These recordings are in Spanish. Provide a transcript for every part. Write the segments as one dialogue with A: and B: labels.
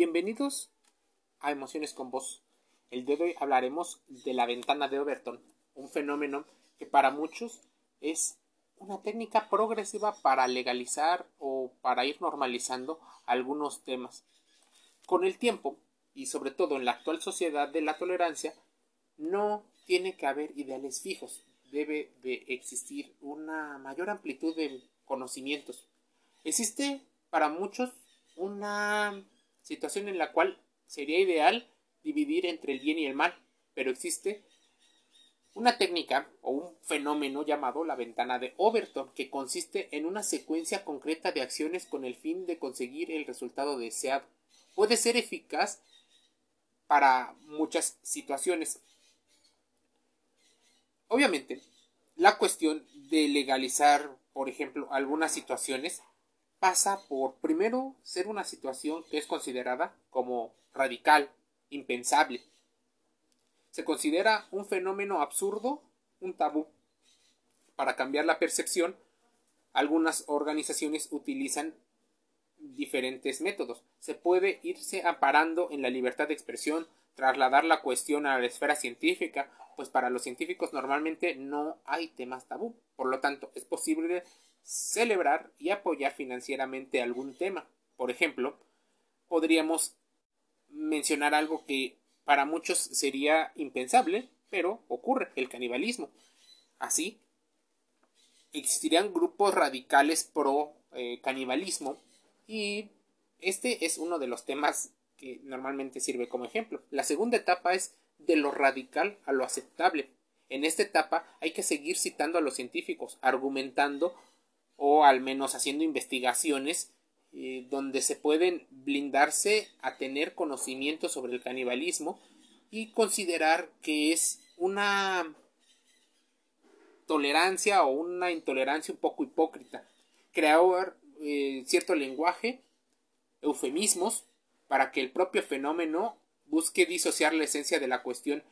A: Bienvenidos a Emociones con Voz. El día de hoy hablaremos de la ventana de Overton, un fenómeno que para muchos es una técnica progresiva para legalizar o para ir normalizando algunos temas. Con el tiempo, y sobre todo en la actual sociedad de la tolerancia, no tiene que haber ideales fijos, debe de existir una mayor amplitud de conocimientos. Existe para muchos una situación en la cual sería ideal dividir entre el bien y el mal, pero existe una técnica o un fenómeno llamado la ventana de Overton, que consiste en una secuencia concreta de acciones con el fin de conseguir el resultado deseado. Puede ser eficaz para muchas situaciones. Obviamente, la cuestión de legalizar, por ejemplo, algunas situaciones pasa por primero ser una situación que es considerada como radical, impensable. Se considera un fenómeno absurdo, un tabú. Para cambiar la percepción, algunas organizaciones utilizan diferentes métodos. Se puede irse amparando en la libertad de expresión, trasladar la cuestión a la esfera científica, pues para los científicos normalmente no hay temas tabú. Por lo tanto, es posible celebrar y apoyar financieramente algún tema. Por ejemplo, podríamos mencionar algo que para muchos sería impensable, pero ocurre, el canibalismo. Así, existirían grupos radicales pro eh, canibalismo y este es uno de los temas que normalmente sirve como ejemplo. La segunda etapa es de lo radical a lo aceptable. En esta etapa hay que seguir citando a los científicos, argumentando o al menos haciendo investigaciones eh, donde se pueden blindarse a tener conocimiento sobre el canibalismo y considerar que es una tolerancia o una intolerancia un poco hipócrita. Crear eh, cierto lenguaje, eufemismos, para que el propio fenómeno busque disociar la esencia de la cuestión,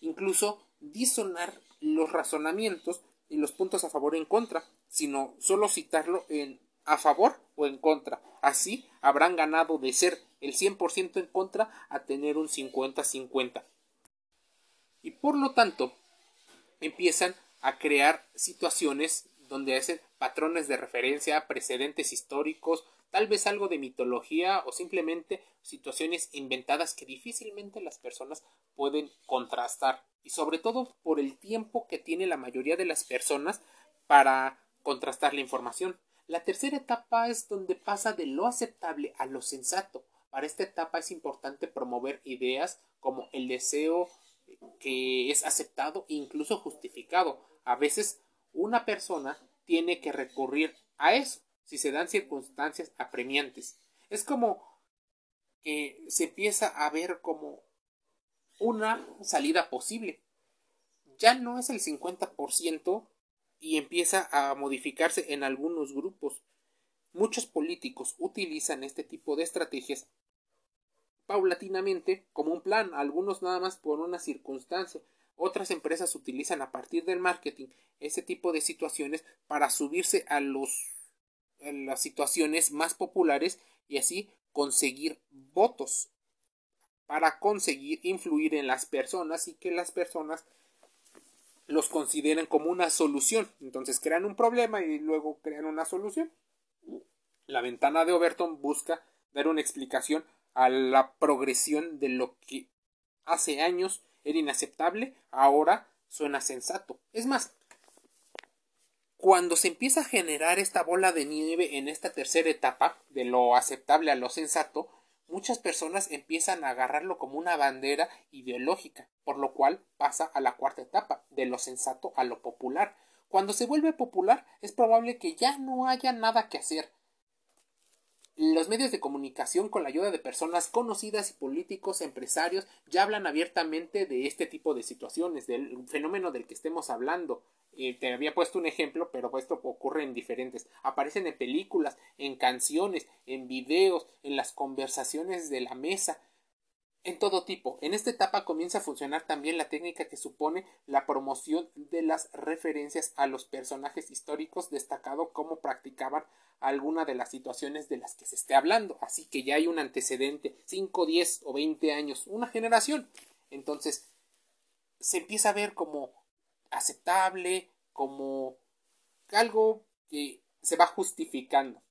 A: incluso disonar los razonamientos y los puntos a favor o en contra, sino solo citarlo en a favor o en contra. Así habrán ganado de ser el 100% en contra a tener un 50-50. Y por lo tanto, empiezan a crear situaciones donde hacen patrones de referencia, precedentes históricos, tal vez algo de mitología o simplemente situaciones inventadas que difícilmente las personas pueden contrastar y sobre todo por el tiempo que tiene la mayoría de las personas para contrastar la información. La tercera etapa es donde pasa de lo aceptable a lo sensato. Para esta etapa es importante promover ideas como el deseo que es aceptado e incluso justificado. A veces una persona tiene que recurrir a eso si se dan circunstancias apremiantes. Es como que se empieza a ver como una salida posible. Ya no es el 50% y empieza a modificarse en algunos grupos. Muchos políticos utilizan este tipo de estrategias paulatinamente como un plan, algunos nada más por una circunstancia. Otras empresas utilizan a partir del marketing ese tipo de situaciones para subirse a los las situaciones más populares y así conseguir votos para conseguir influir en las personas y que las personas los consideren como una solución. Entonces crean un problema y luego crean una solución. La ventana de Overton busca dar una explicación a la progresión de lo que hace años era inaceptable, ahora suena sensato. Es más, cuando se empieza a generar esta bola de nieve en esta tercera etapa, de lo aceptable a lo sensato, muchas personas empiezan a agarrarlo como una bandera ideológica, por lo cual pasa a la cuarta etapa, de lo sensato a lo popular. Cuando se vuelve popular, es probable que ya no haya nada que hacer, los medios de comunicación, con la ayuda de personas conocidas y políticos, empresarios, ya hablan abiertamente de este tipo de situaciones, del fenómeno del que estemos hablando. Eh, te había puesto un ejemplo, pero esto ocurre en diferentes. Aparecen en películas, en canciones, en videos, en las conversaciones de la mesa. En todo tipo. En esta etapa comienza a funcionar también la técnica que supone la promoción de las referencias a los personajes históricos destacado cómo practicaban alguna de las situaciones de las que se esté hablando. Así que ya hay un antecedente, 5, 10 o 20 años, una generación. Entonces, se empieza a ver como aceptable, como algo que se va justificando.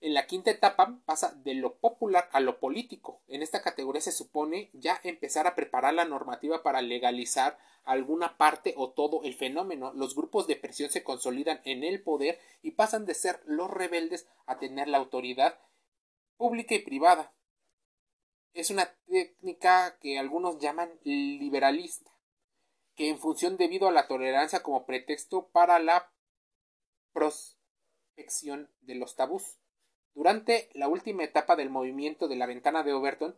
A: En la quinta etapa pasa de lo popular a lo político. En esta categoría se supone ya empezar a preparar la normativa para legalizar alguna parte o todo el fenómeno. Los grupos de presión se consolidan en el poder y pasan de ser los rebeldes a tener la autoridad pública y privada. Es una técnica que algunos llaman liberalista, que en función debido a la tolerancia como pretexto para la prospección de los tabús. Durante la última etapa del movimiento de la ventana de Overton,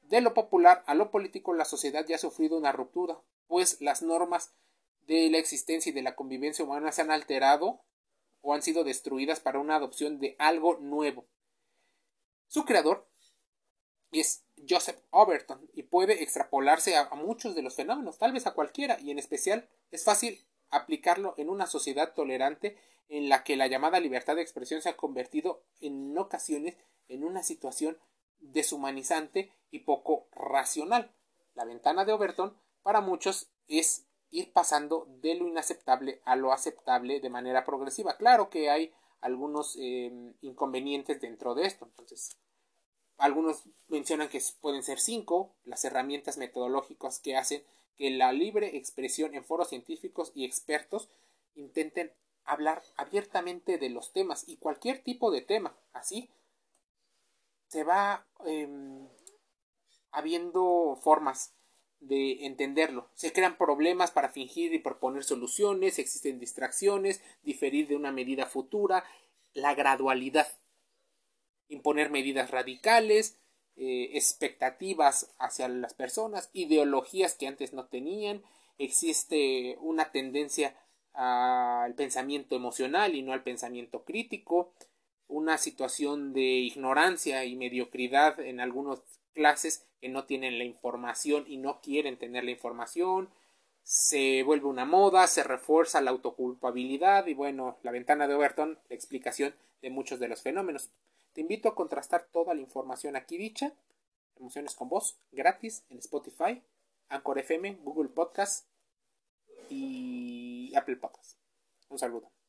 A: de lo popular a lo político la sociedad ya ha sufrido una ruptura, pues las normas de la existencia y de la convivencia humana se han alterado o han sido destruidas para una adopción de algo nuevo. Su creador es Joseph Overton y puede extrapolarse a, muchos de los fenómenos, tal vez a cualquiera, y en especial es fácil aplicarlo en una sociedad tolerante en la que la llamada libertad de expresión se ha convertido en ocasiones en una situación deshumanizante y poco racional. La ventana de Overton para muchos es ir pasando de lo inaceptable a lo aceptable de manera progresiva. Claro que hay algunos em, inconvenientes dentro de esto. Entonces, algunos mencionan que pueden ser cinco las herramientas metodológicas que hacen que la libre expresión en foros científicos y expertos intenten hablar abiertamente de los temas y cualquier tipo de tema. Así se va em, habiendo formas de entenderlo. Se crean problemas para fingir y proponer soluciones, existen distracciones, diferir de una medida futura, la gradualidad, imponer medidas radicales, eh, expectativas hacia las personas, ideologías que antes no tenían, existe una tendencia al pensamiento emocional y no al pensamiento crítico, una situación de ignorancia y mediocridad en algunas clases que no tienen la información y no quieren tener la información, se vuelve una moda, se refuerza la autoculpabilidad y bueno, la ventana de Overton, la explicación de muchos de los fenómenos. Te invito a contrastar toda la información aquí dicha, emociones con voz, gratis en Spotify, Anchor FM, Google Podcast y Apple Podcast. Un saludo.